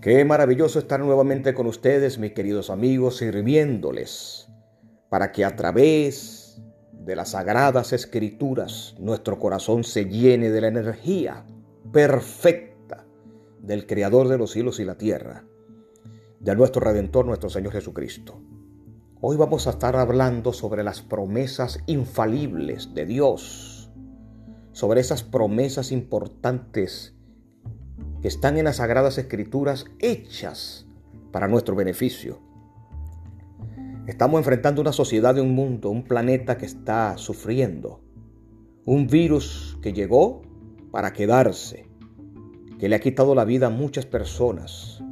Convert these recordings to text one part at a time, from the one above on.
Qué maravilloso estar nuevamente con ustedes, mis queridos amigos, sirviéndoles para que a través de las sagradas escrituras nuestro corazón se llene de la energía perfecta del Creador de los cielos y la tierra, de nuestro Redentor, nuestro Señor Jesucristo. Hoy vamos a estar hablando sobre las promesas infalibles de Dios, sobre esas promesas importantes que están en las sagradas escrituras hechas para nuestro beneficio. Estamos enfrentando una sociedad de un mundo, un planeta que está sufriendo, un virus que llegó para quedarse, que le ha quitado la vida a muchas personas.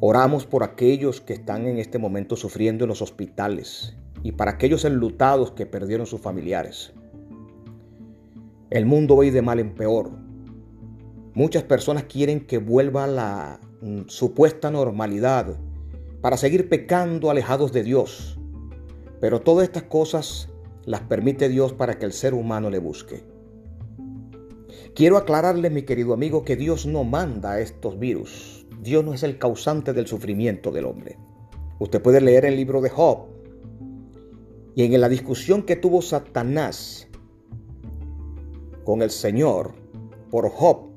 Oramos por aquellos que están en este momento sufriendo en los hospitales y para aquellos enlutados que perdieron sus familiares. El mundo va de mal en peor. Muchas personas quieren que vuelva la mm, supuesta normalidad para seguir pecando alejados de Dios. Pero todas estas cosas las permite Dios para que el ser humano le busque. Quiero aclararle, mi querido amigo, que Dios no manda estos virus. Dios no es el causante del sufrimiento del hombre. Usted puede leer el libro de Job y en la discusión que tuvo Satanás con el Señor por Job,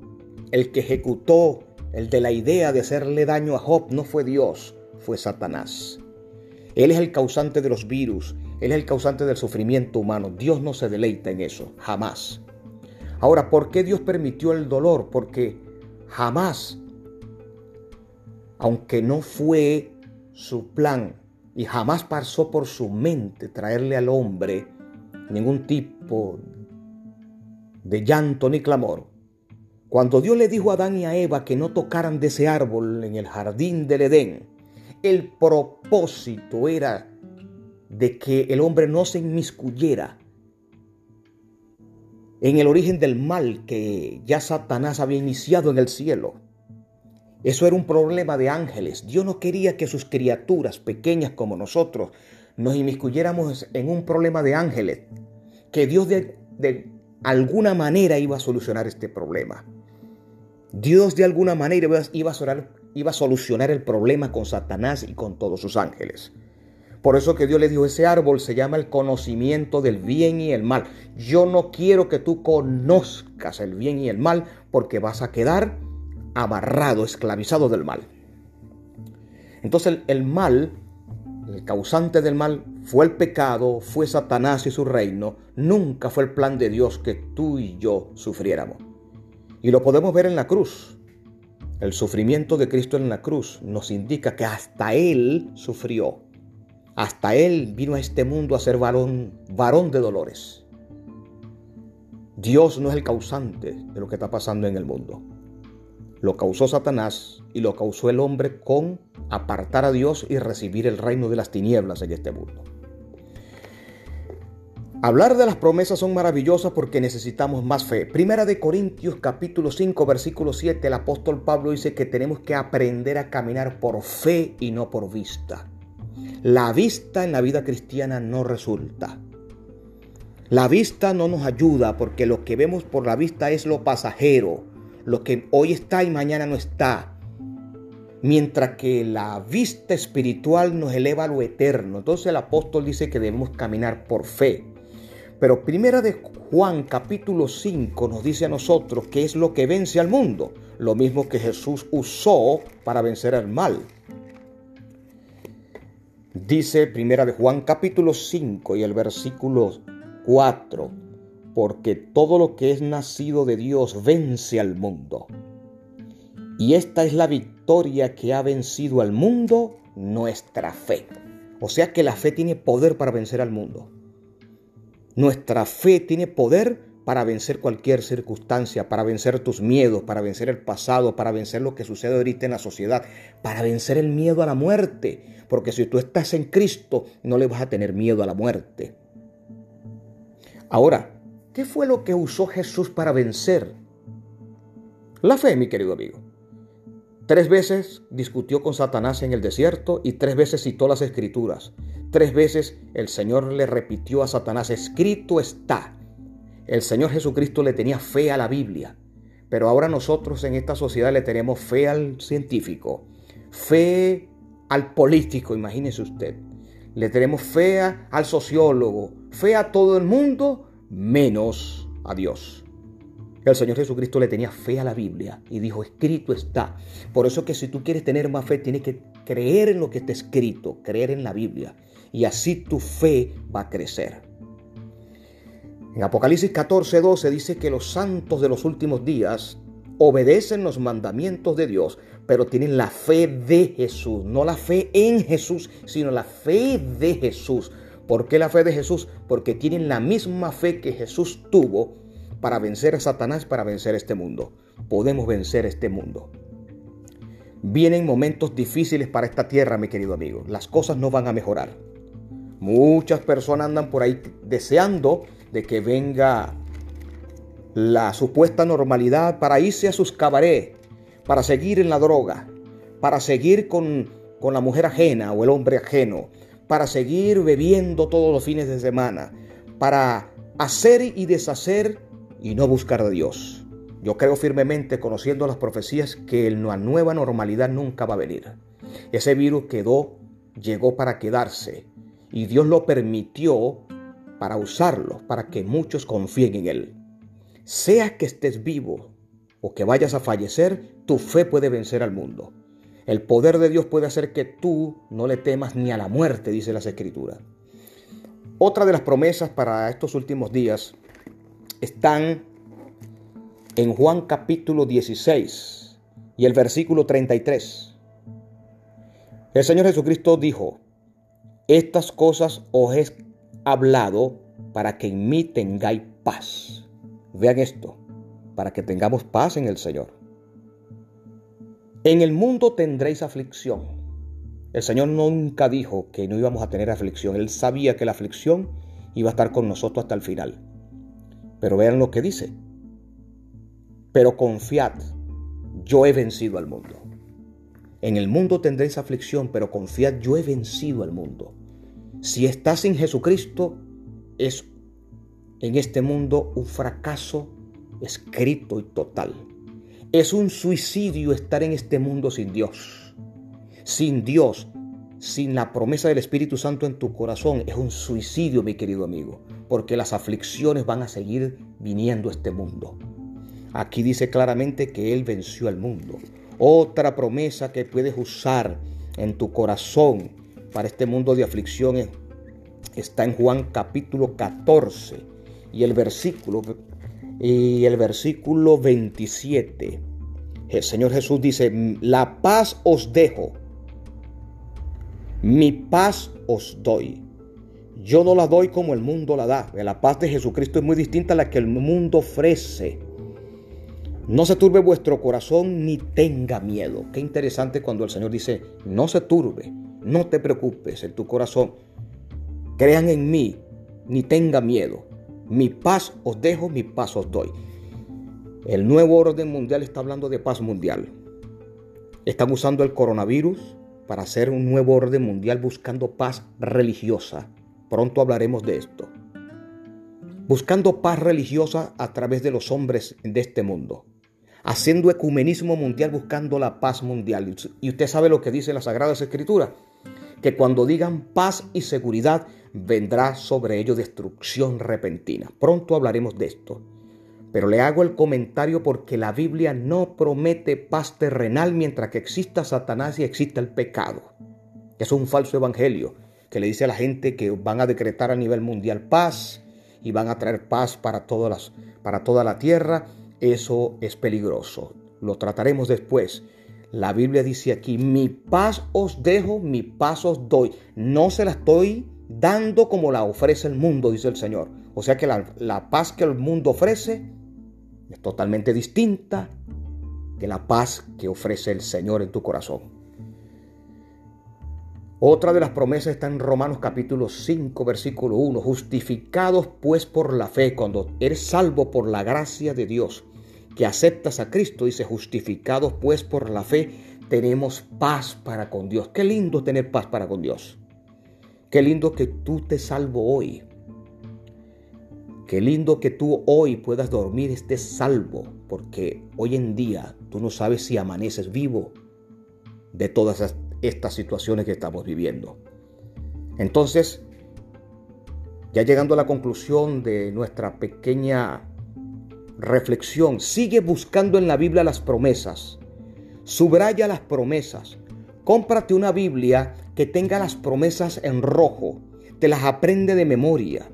el que ejecutó el de la idea de hacerle daño a Job no fue Dios, fue Satanás. Él es el causante de los virus, Él es el causante del sufrimiento humano. Dios no se deleita en eso, jamás. Ahora, ¿por qué Dios permitió el dolor? Porque jamás, aunque no fue su plan y jamás pasó por su mente traerle al hombre ningún tipo de llanto ni clamor, cuando Dios le dijo a Adán y a Eva que no tocaran de ese árbol en el jardín del Edén, el propósito era de que el hombre no se inmiscuyera en el origen del mal que ya Satanás había iniciado en el cielo. Eso era un problema de ángeles. Dios no quería que sus criaturas pequeñas como nosotros nos inmiscuyéramos en un problema de ángeles, que Dios de, de alguna manera iba a solucionar este problema. Dios de alguna manera iba a, solucionar el problema con Satanás y con todos sus ángeles. Por eso que Dios le dijo, ese árbol se llama el conocimiento del bien y el mal. Yo no quiero que tú conozcas el bien y el mal porque vas a quedar amarrado, esclavizado del mal. Entonces el mal, el causante del mal, fue el pecado, fue Satanás y su reino. Nunca fue el plan de Dios que tú y yo sufriéramos. Y lo podemos ver en la cruz. El sufrimiento de Cristo en la cruz nos indica que hasta Él sufrió. Hasta Él vino a este mundo a ser varón, varón de dolores. Dios no es el causante de lo que está pasando en el mundo. Lo causó Satanás y lo causó el hombre con apartar a Dios y recibir el reino de las tinieblas en este mundo. Hablar de las promesas son maravillosas porque necesitamos más fe. Primera de Corintios capítulo 5 versículo 7 el apóstol Pablo dice que tenemos que aprender a caminar por fe y no por vista. La vista en la vida cristiana no resulta. La vista no nos ayuda porque lo que vemos por la vista es lo pasajero, lo que hoy está y mañana no está. Mientras que la vista espiritual nos eleva a lo eterno. Entonces el apóstol dice que debemos caminar por fe. Pero primera de Juan capítulo 5 nos dice a nosotros que es lo que vence al mundo, lo mismo que Jesús usó para vencer al mal. Dice primera de Juan capítulo 5 y el versículo 4, porque todo lo que es nacido de Dios vence al mundo. Y esta es la victoria que ha vencido al mundo, nuestra fe. O sea que la fe tiene poder para vencer al mundo. Nuestra fe tiene poder para vencer cualquier circunstancia, para vencer tus miedos, para vencer el pasado, para vencer lo que sucede ahorita en la sociedad, para vencer el miedo a la muerte. Porque si tú estás en Cristo, no le vas a tener miedo a la muerte. Ahora, ¿qué fue lo que usó Jesús para vencer? La fe, mi querido amigo. Tres veces discutió con Satanás en el desierto y tres veces citó las escrituras. Tres veces el Señor le repitió a Satanás, escrito está. El Señor Jesucristo le tenía fe a la Biblia, Pero ahora nosotros en esta sociedad le tenemos fe al científico, fe al político, imagínese usted. Le tenemos fe al sociólogo, fe a todo el mundo, menos a Dios. El Señor Jesucristo le tenía fe a la Biblia y dijo, escrito está. Por eso que si tú quieres tener más fe, tienes que creer en lo que está escrito, creer en la Biblia. Y así tu fe va a crecer. En Apocalipsis 14, 12 dice que los santos de los últimos días obedecen los mandamientos de Dios, pero tienen la fe de Jesús, no la fe en Jesús, sino la fe de Jesús. ¿Por qué la fe de Jesús? Porque tienen la misma fe que Jesús tuvo para vencer a Satanás, para vencer este mundo. Podemos vencer este mundo. Vienen momentos difíciles para esta tierra, mi querido amigo. Las cosas no van a mejorar. Muchas personas andan por ahí deseando de que venga la supuesta normalidad para irse a sus cabarets, para seguir en la droga, para seguir con, con la mujer ajena o el hombre ajeno, para seguir bebiendo todos los fines de semana, para hacer y deshacer y no buscar a Dios. Yo creo firmemente, conociendo las profecías, que la nueva normalidad nunca va a venir. Ese virus quedó, llegó para quedarse y Dios lo permitió para usarlo, para que muchos confíen en Él. Sea que estés vivo o que vayas a fallecer, tu fe puede vencer al mundo. El poder de Dios puede hacer que tú no le temas ni a la muerte, dice las Escrituras. Otra de las promesas para estos últimos días están en Juan capítulo 16 y el versículo 33. El Señor Jesucristo dijo, estas cosas os he hablado para que en mí tengáis paz. Vean esto, para que tengamos paz en el Señor. En el mundo tendréis aflicción. El Señor nunca dijo que no íbamos a tener aflicción. Él sabía que la aflicción iba a estar con nosotros hasta el final. Pero vean lo que dice. Pero confiad, yo he vencido al mundo. En el mundo tendréis aflicción, pero confiad, yo he vencido al mundo. Si estás sin Jesucristo, es en este mundo un fracaso escrito y total. Es un suicidio estar en este mundo sin Dios. Sin Dios, sin la promesa del Espíritu Santo en tu corazón, es un suicidio, mi querido amigo, porque las aflicciones van a seguir viniendo a este mundo. Aquí dice claramente que Él venció al mundo. Otra promesa que puedes usar en tu corazón para este mundo de aflicciones está en Juan capítulo 14 y el versículo y el versículo 27. El Señor Jesús dice, "La paz os dejo, mi paz os doy. Yo no la doy como el mundo la da. La paz de Jesucristo es muy distinta a la que el mundo ofrece. No se turbe vuestro corazón ni tenga miedo. Qué interesante cuando el Señor dice, no se turbe, no te preocupes en tu corazón. Crean en mí, ni tenga miedo. Mi paz os dejo, mi paz os doy. El nuevo orden mundial está hablando de paz mundial. Están usando el coronavirus para hacer un nuevo orden mundial buscando paz religiosa. Pronto hablaremos de esto. Buscando paz religiosa a través de los hombres de este mundo. Haciendo ecumenismo mundial buscando la paz mundial. Y usted sabe lo que dice la Sagrada Escritura. Que cuando digan paz y seguridad vendrá sobre ellos destrucción repentina. Pronto hablaremos de esto. Pero le hago el comentario porque la Biblia no promete paz terrenal mientras que exista Satanás y exista el pecado. Es un falso evangelio que le dice a la gente que van a decretar a nivel mundial paz y van a traer paz para, todas las, para toda la tierra. Eso es peligroso. Lo trataremos después. La Biblia dice aquí, mi paz os dejo, mi paz os doy. No se la estoy dando como la ofrece el mundo, dice el Señor. O sea que la, la paz que el mundo ofrece es totalmente distinta que la paz que ofrece el Señor en tu corazón. Otra de las promesas está en Romanos capítulo 5, versículo 1. Justificados pues por la fe, cuando eres salvo por la gracia de Dios, que aceptas a Cristo, dice, justificados pues por la fe, tenemos paz para con Dios. Qué lindo tener paz para con Dios. Qué lindo que tú te salvo hoy. Qué lindo que tú hoy puedas dormir, estés salvo, porque hoy en día tú no sabes si amaneces vivo de todas estas situaciones que estamos viviendo. Entonces, ya llegando a la conclusión de nuestra pequeña reflexión, sigue buscando en la Biblia las promesas, subraya las promesas, cómprate una Biblia que tenga las promesas en rojo, te las aprende de memoria.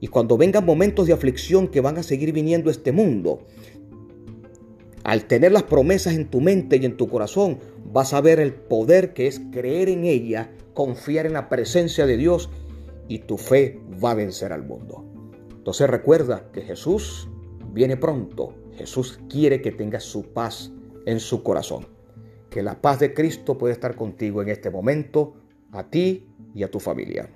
Y cuando vengan momentos de aflicción que van a seguir viniendo a este mundo, al tener las promesas en tu mente y en tu corazón, vas a ver el poder que es creer en ella, confiar en la presencia de Dios y tu fe va a vencer al mundo. Entonces recuerda que Jesús viene pronto. Jesús quiere que tengas su paz en su corazón. Que la paz de Cristo pueda estar contigo en este momento, a ti y a tu familia.